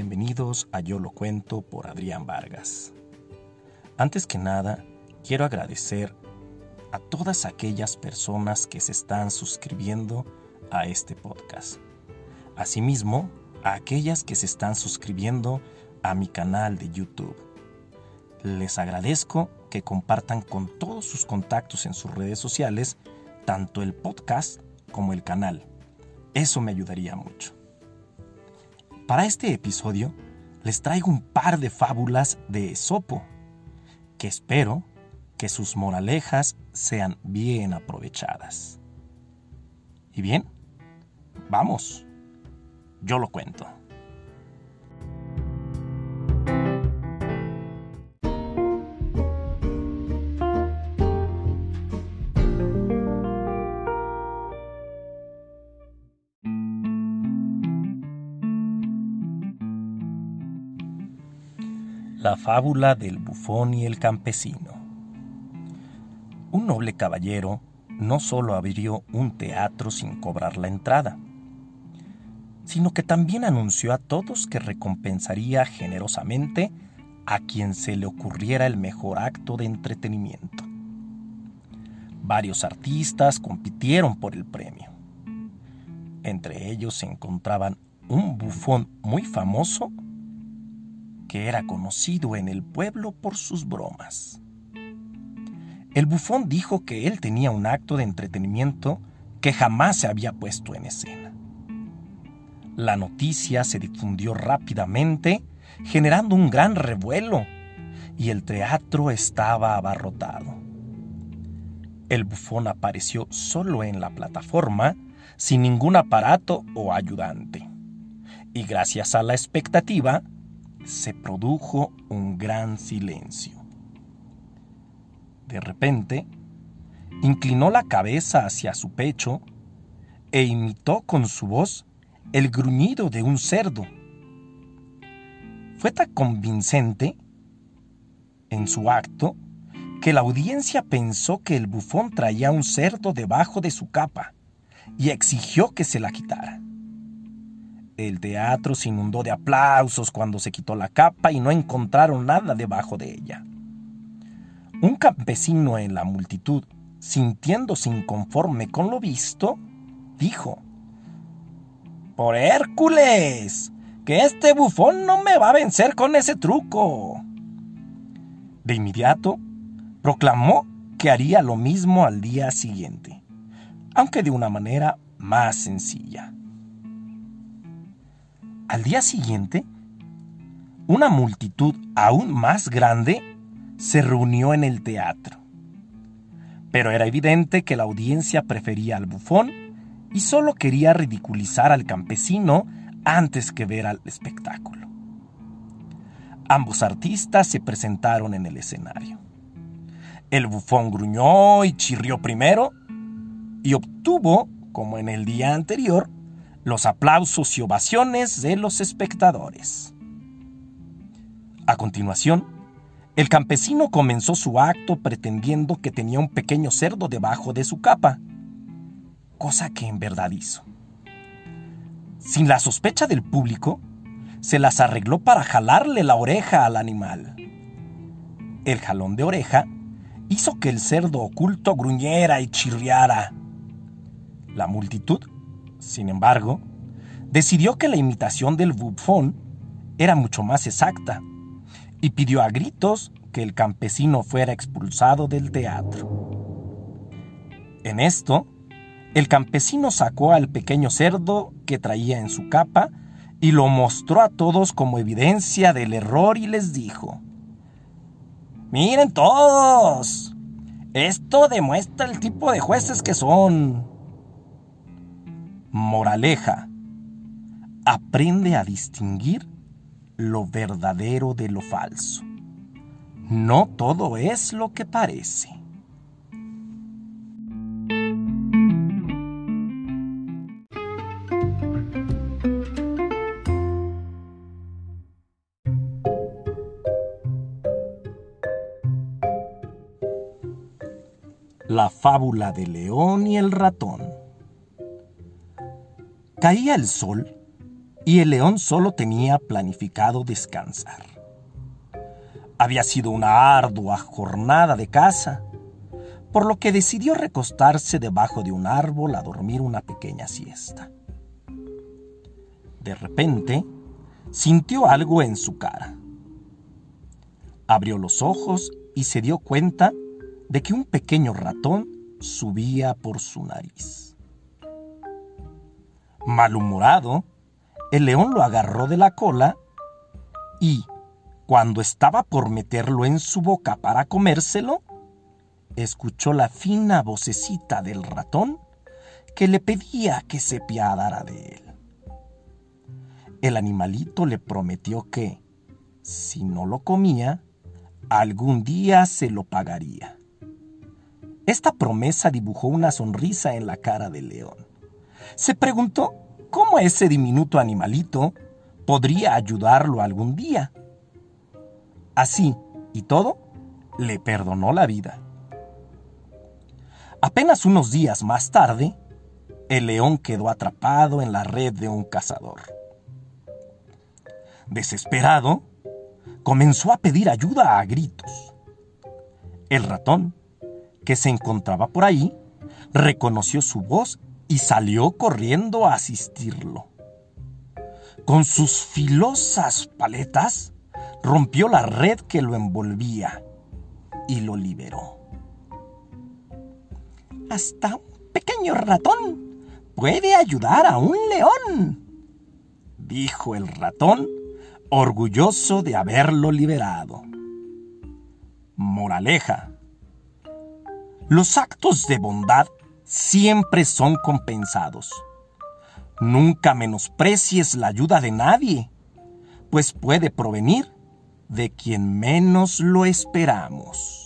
Bienvenidos a Yo lo cuento por Adrián Vargas. Antes que nada, quiero agradecer a todas aquellas personas que se están suscribiendo a este podcast. Asimismo, a aquellas que se están suscribiendo a mi canal de YouTube. Les agradezco que compartan con todos sus contactos en sus redes sociales tanto el podcast como el canal. Eso me ayudaría mucho. Para este episodio les traigo un par de fábulas de Esopo, que espero que sus moralejas sean bien aprovechadas. Y bien, vamos, yo lo cuento. La fábula del bufón y el campesino. Un noble caballero no solo abrió un teatro sin cobrar la entrada, sino que también anunció a todos que recompensaría generosamente a quien se le ocurriera el mejor acto de entretenimiento. Varios artistas compitieron por el premio. Entre ellos se encontraban un bufón muy famoso que era conocido en el pueblo por sus bromas. El bufón dijo que él tenía un acto de entretenimiento que jamás se había puesto en escena. La noticia se difundió rápidamente, generando un gran revuelo, y el teatro estaba abarrotado. El bufón apareció solo en la plataforma, sin ningún aparato o ayudante. Y gracias a la expectativa, se produjo un gran silencio. De repente, inclinó la cabeza hacia su pecho e imitó con su voz el gruñido de un cerdo. Fue tan convincente en su acto que la audiencia pensó que el bufón traía un cerdo debajo de su capa y exigió que se la quitara. El teatro se inundó de aplausos cuando se quitó la capa y no encontraron nada debajo de ella. Un campesino en la multitud, sintiéndose inconforme con lo visto, dijo, Por Hércules, que este bufón no me va a vencer con ese truco. De inmediato, proclamó que haría lo mismo al día siguiente, aunque de una manera más sencilla. Al día siguiente, una multitud aún más grande se reunió en el teatro. Pero era evidente que la audiencia prefería al bufón y solo quería ridiculizar al campesino antes que ver al espectáculo. Ambos artistas se presentaron en el escenario. El bufón gruñó y chirrió primero y obtuvo, como en el día anterior, los aplausos y ovaciones de los espectadores. A continuación, el campesino comenzó su acto pretendiendo que tenía un pequeño cerdo debajo de su capa, cosa que en verdad hizo. Sin la sospecha del público, se las arregló para jalarle la oreja al animal. El jalón de oreja hizo que el cerdo oculto gruñera y chirriara. La multitud sin embargo, decidió que la imitación del bufón era mucho más exacta y pidió a gritos que el campesino fuera expulsado del teatro. En esto, el campesino sacó al pequeño cerdo que traía en su capa y lo mostró a todos como evidencia del error y les dijo, Miren todos, esto demuestra el tipo de jueces que son. Moraleja. Aprende a distinguir lo verdadero de lo falso. No todo es lo que parece. La fábula del león y el ratón. Caía el sol y el león solo tenía planificado descansar. Había sido una ardua jornada de caza, por lo que decidió recostarse debajo de un árbol a dormir una pequeña siesta. De repente, sintió algo en su cara. Abrió los ojos y se dio cuenta de que un pequeño ratón subía por su nariz. Malhumorado, el león lo agarró de la cola y, cuando estaba por meterlo en su boca para comérselo, escuchó la fina vocecita del ratón que le pedía que se piadara de él. El animalito le prometió que, si no lo comía, algún día se lo pagaría. Esta promesa dibujó una sonrisa en la cara del león. Se preguntó cómo ese diminuto animalito podría ayudarlo algún día. Así y todo, le perdonó la vida. Apenas unos días más tarde, el león quedó atrapado en la red de un cazador. Desesperado, comenzó a pedir ayuda a gritos. El ratón, que se encontraba por ahí, reconoció su voz y salió corriendo a asistirlo. Con sus filosas paletas, rompió la red que lo envolvía y lo liberó. Hasta un pequeño ratón puede ayudar a un león, dijo el ratón, orgulloso de haberlo liberado. Moraleja. Los actos de bondad siempre son compensados. Nunca menosprecies la ayuda de nadie, pues puede provenir de quien menos lo esperamos.